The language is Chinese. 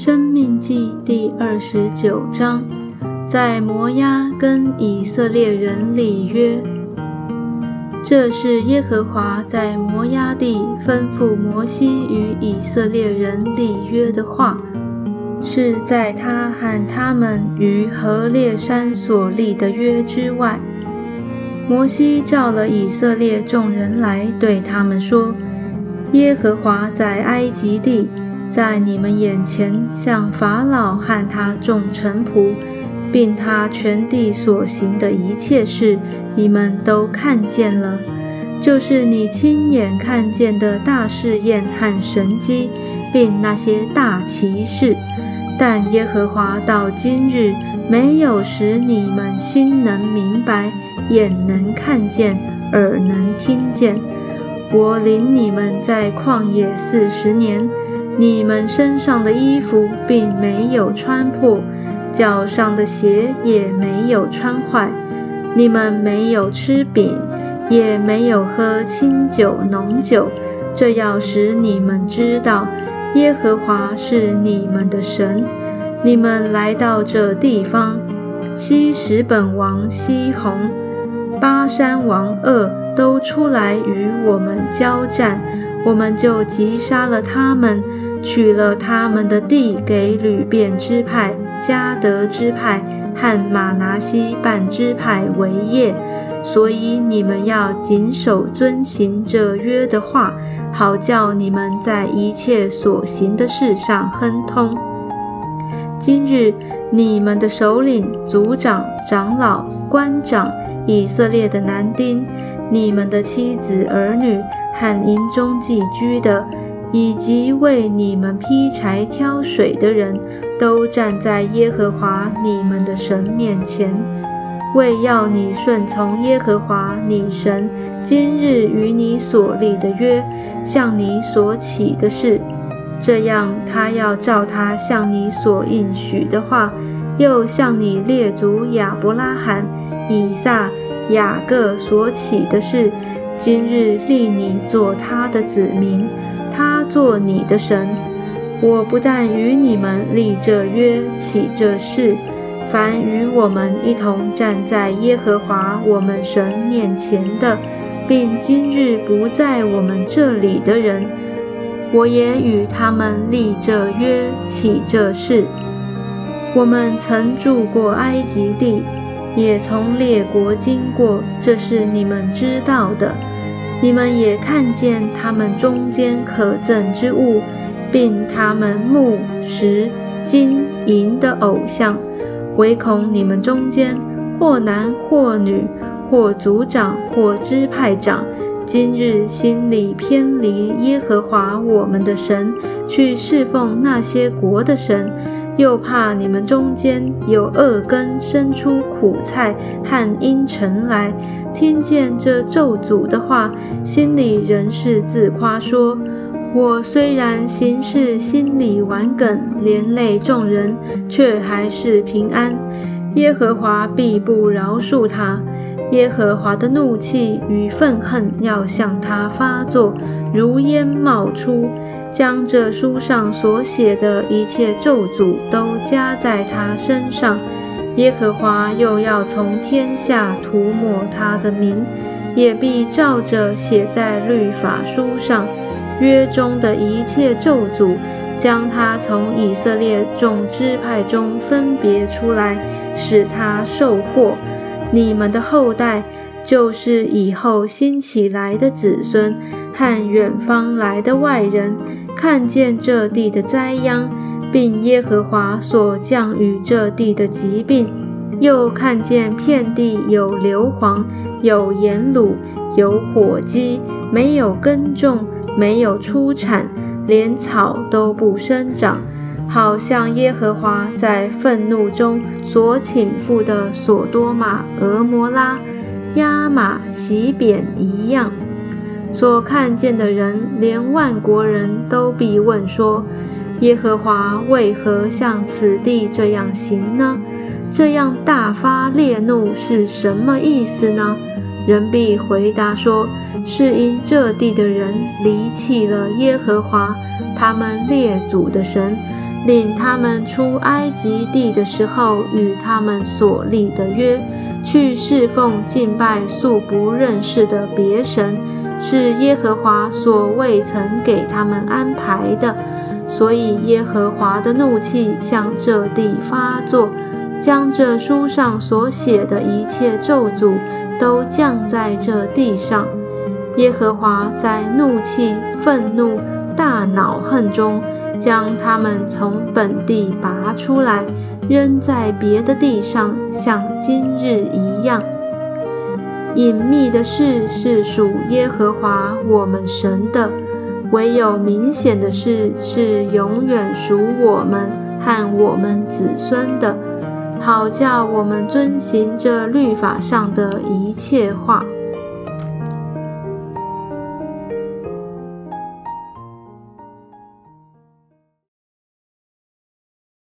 生命记第二十九章，在摩押跟以色列人立约。这是耶和华在摩押地吩咐摩西与以色列人立约的话，是在他和他们于何烈山所立的约之外。摩西叫了以色列众人来，对他们说：“耶和华在埃及地。”在你们眼前，向法老和他众臣仆，并他全地所行的一切事，你们都看见了，就是你亲眼看见的大试验和神迹，并那些大奇事。但耶和华到今日没有使你们心能明白，眼能看见，耳能听见。我领你们在旷野四十年。你们身上的衣服并没有穿破，脚上的鞋也没有穿坏。你们没有吃饼，也没有喝清酒浓酒，这要使你们知道耶和华是你们的神。你们来到这地方，西什本王西宏、巴山王恶都出来与我们交战，我们就击杀了他们。取了他们的地，给吕便支派、迦德支派和马拿西半支派为业。所以你们要谨守遵行这约的话，好叫你们在一切所行的事上亨通。今日你们的首领、族长、长老、官长、以色列的男丁、你们的妻子儿女和营中寄居的。以及为你们劈柴挑水的人都站在耶和华你们的神面前，为要你顺从耶和华你神今日与你所立的约，向你所起的事，这样他要照他向你所应许的话，又向你列祖亚伯拉罕、以撒、雅各所起的事，今日立你做他的子民。做你的神，我不但与你们立这约、起这事，凡与我们一同站在耶和华我们神面前的，并今日不在我们这里的人，我也与他们立这约、起这事。我们曾住过埃及地，也从列国经过，这是你们知道的。你们也看见他们中间可憎之物，并他们木石金银的偶像，唯恐你们中间或男或女，或族长或支派长，今日心里偏离耶和华我们的神，去侍奉那些国的神，又怕你们中间有恶根生出苦菜和阴尘来。听见这咒诅的话，心里仍是自夸说：“我虽然行事心里顽梗，连累众人，却还是平安。耶和华必不饶恕他。耶和华的怒气与愤恨要向他发作，如烟冒出，将这书上所写的一切咒诅都加在他身上。”耶和华又要从天下涂抹他的名，也必照着写在律法书上约中的一切咒诅，将他从以色列众支派中分别出来，使他受祸。你们的后代，就是以后兴起来的子孙和远方来的外人，看见这地的灾殃。并耶和华所降雨这地的疾病，又看见遍地有硫磺、有盐卤、有火鸡，没有耕种，没有出产，连草都不生长，好像耶和华在愤怒中所倾覆的索多玛、俄摩拉、亚玛、洗扁一样。所看见的人，连万国人都必问说。耶和华为何向此地这样行呢？这样大发烈怒是什么意思呢？人必回答说：是因这地的人离弃了耶和华他们列祖的神，领他们出埃及地的时候，与他们所立的约，去侍奉敬拜素不认识的别神，是耶和华所未曾给他们安排的。所以耶和华的怒气向这地发作，将这书上所写的一切咒诅都降在这地上。耶和华在怒气、愤怒、大恼恨中。将他们从本地拔出来，扔在别的地上，像今日一样。隐秘的事是属耶和华我们神的，唯有明显的事是永远属我们和我们子孙的，好叫我们遵行这律法上的一切话。